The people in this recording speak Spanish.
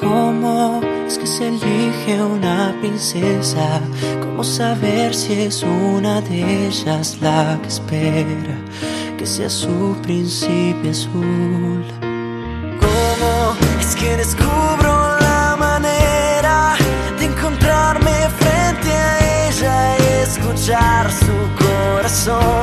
¿Cómo es que se elige una princesa? ¿Cómo saber si es una de ellas la que espera que sea su príncipe azul? ¿Cómo es que descubro la manera de encontrarme frente a ella y escuchar su corazón?